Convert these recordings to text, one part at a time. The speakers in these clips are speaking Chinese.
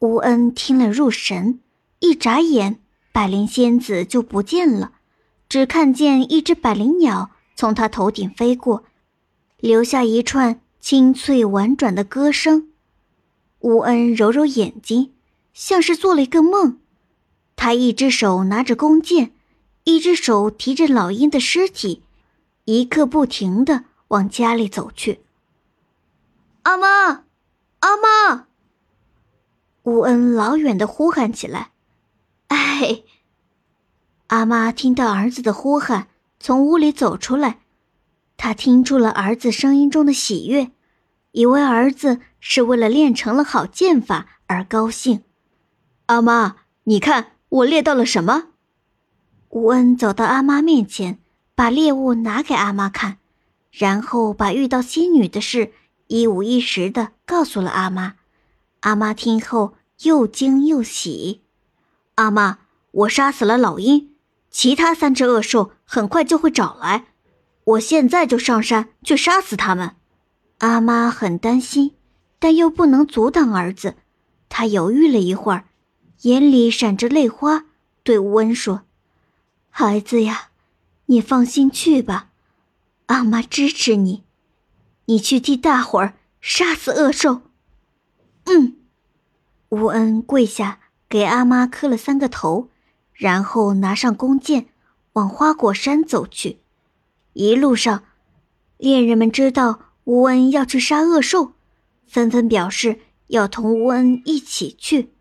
吴恩听了入神，一眨眼，百灵仙子就不见了，只看见一只百灵鸟从他头顶飞过，留下一串清脆婉转的歌声。吴恩揉揉眼睛，像是做了一个梦。他一只手拿着弓箭，一只手提着老鹰的尸体，一刻不停的往家里走去。阿妈，阿妈！乌恩老远的呼喊起来：“哎！”阿妈听到儿子的呼喊，从屋里走出来。她听出了儿子声音中的喜悦，以为儿子是为了练成了好剑法而高兴。阿妈，你看我猎到了什么？乌恩走到阿妈面前，把猎物拿给阿妈看，然后把遇到仙女的事一五一十的告诉了阿妈。阿妈听后又惊又喜。阿妈，我杀死了老鹰，其他三只恶兽很快就会找来，我现在就上山去杀死他们。阿妈很担心，但又不能阻挡儿子。她犹豫了一会儿，眼里闪着泪花，对乌恩说：“孩子呀，你放心去吧，阿妈支持你，你去替大伙儿杀死恶兽。”嗯，乌恩跪下给阿妈磕了三个头，然后拿上弓箭，往花果山走去。一路上，猎人们知道乌恩要去杀恶兽，纷纷表示要同乌恩一起去。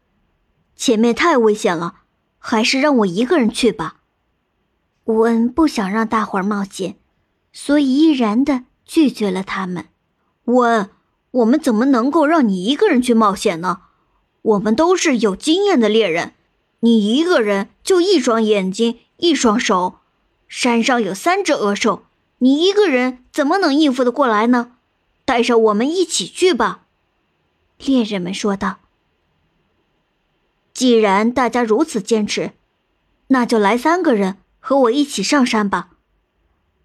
前面太危险了，还是让我一个人去吧。乌恩不想让大伙儿冒险，所以毅然的拒绝了他们。乌恩。我们怎么能够让你一个人去冒险呢？我们都是有经验的猎人，你一个人就一双眼睛，一双手，山上有三只恶兽，你一个人怎么能应付得过来呢？带上我们一起去吧。”猎人们说道。“既然大家如此坚持，那就来三个人和我一起上山吧。”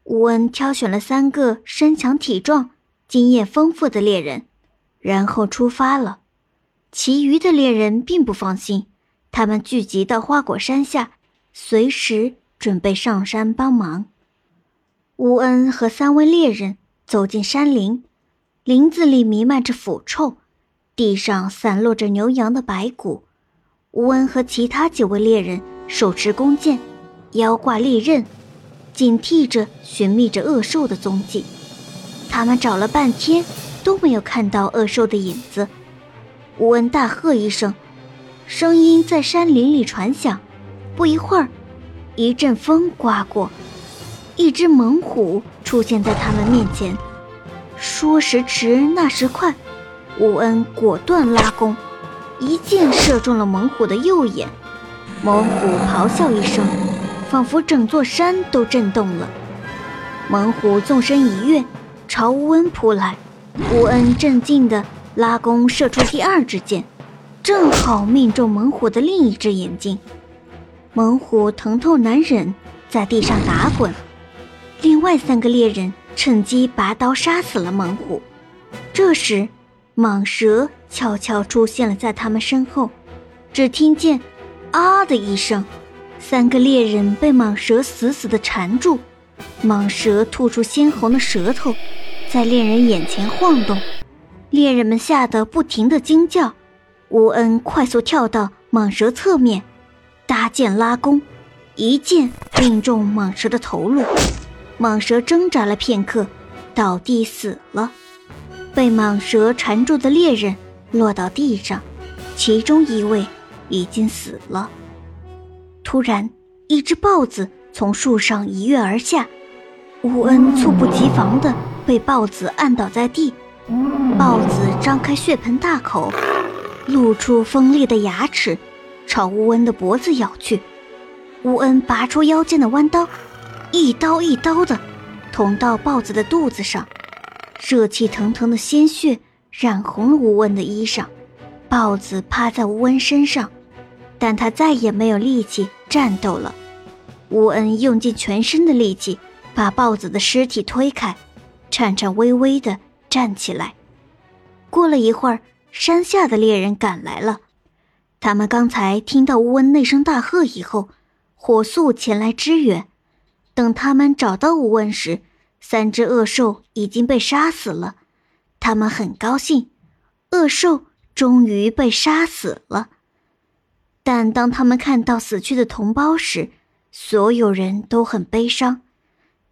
乌恩挑选了三个身强体壮。经验丰富的猎人，然后出发了。其余的猎人并不放心，他们聚集到花果山下，随时准备上山帮忙。乌恩和三位猎人走进山林，林子里弥漫着腐臭，地上散落着牛羊的白骨。乌恩和其他几位猎人手持弓箭，腰挂利刃，警惕着寻觅着恶兽的踪迹。他们找了半天，都没有看到恶兽的影子。吴恩大喝一声，声音在山林里传响。不一会儿，一阵风刮过，一只猛虎出现在他们面前。说时迟，那时快，吴恩果断拉弓，一箭射中了猛虎的右眼。猛虎咆哮一声，仿佛整座山都震动了。猛虎纵身一跃。朝乌恩扑来，乌恩镇静地拉弓射出第二支箭，正好命中猛虎的另一只眼睛。猛虎疼痛难忍，在地上打滚。另外三个猎人趁机拔刀杀死了猛虎。这时，蟒蛇悄悄出现了在他们身后，只听见“啊”的一声，三个猎人被蟒蛇死死地缠住。蟒蛇吐出鲜红的舌头，在猎人眼前晃动，猎人们吓得不停地惊叫。乌恩快速跳到蟒蛇侧面，搭箭拉弓，一箭命中蟒蛇的头颅。蟒蛇挣扎了片刻，倒地死了。被蟒蛇缠住的猎人落到地上，其中一位已经死了。突然，一只豹子。从树上一跃而下，乌恩猝不及防地被豹子按倒在地。豹子张开血盆大口，露出锋利的牙齿，朝乌恩的脖子咬去。乌恩拔出腰间的弯刀，一刀一刀地捅到豹子的肚子上，热气腾腾的鲜血染红了乌恩的衣裳。豹子趴在乌恩身上，但他再也没有力气战斗了。乌恩用尽全身的力气把豹子的尸体推开，颤颤巍巍地站起来。过了一会儿，山下的猎人赶来了，他们刚才听到乌恩那声大喝以后，火速前来支援。等他们找到乌恩时，三只恶兽已经被杀死了。他们很高兴，恶兽终于被杀死了。但当他们看到死去的同胞时，所有人都很悲伤。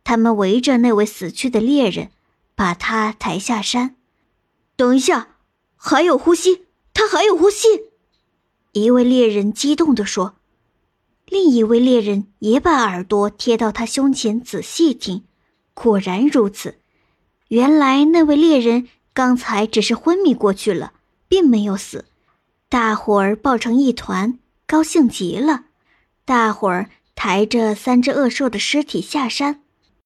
他们围着那位死去的猎人，把他抬下山。等一下，还有呼吸，他还有呼吸！一位猎人激动地说。另一位猎人也把耳朵贴到他胸前，仔细听。果然如此，原来那位猎人刚才只是昏迷过去了，并没有死。大伙儿抱成一团，高兴极了。大伙儿抬着三只恶兽的尸体下山。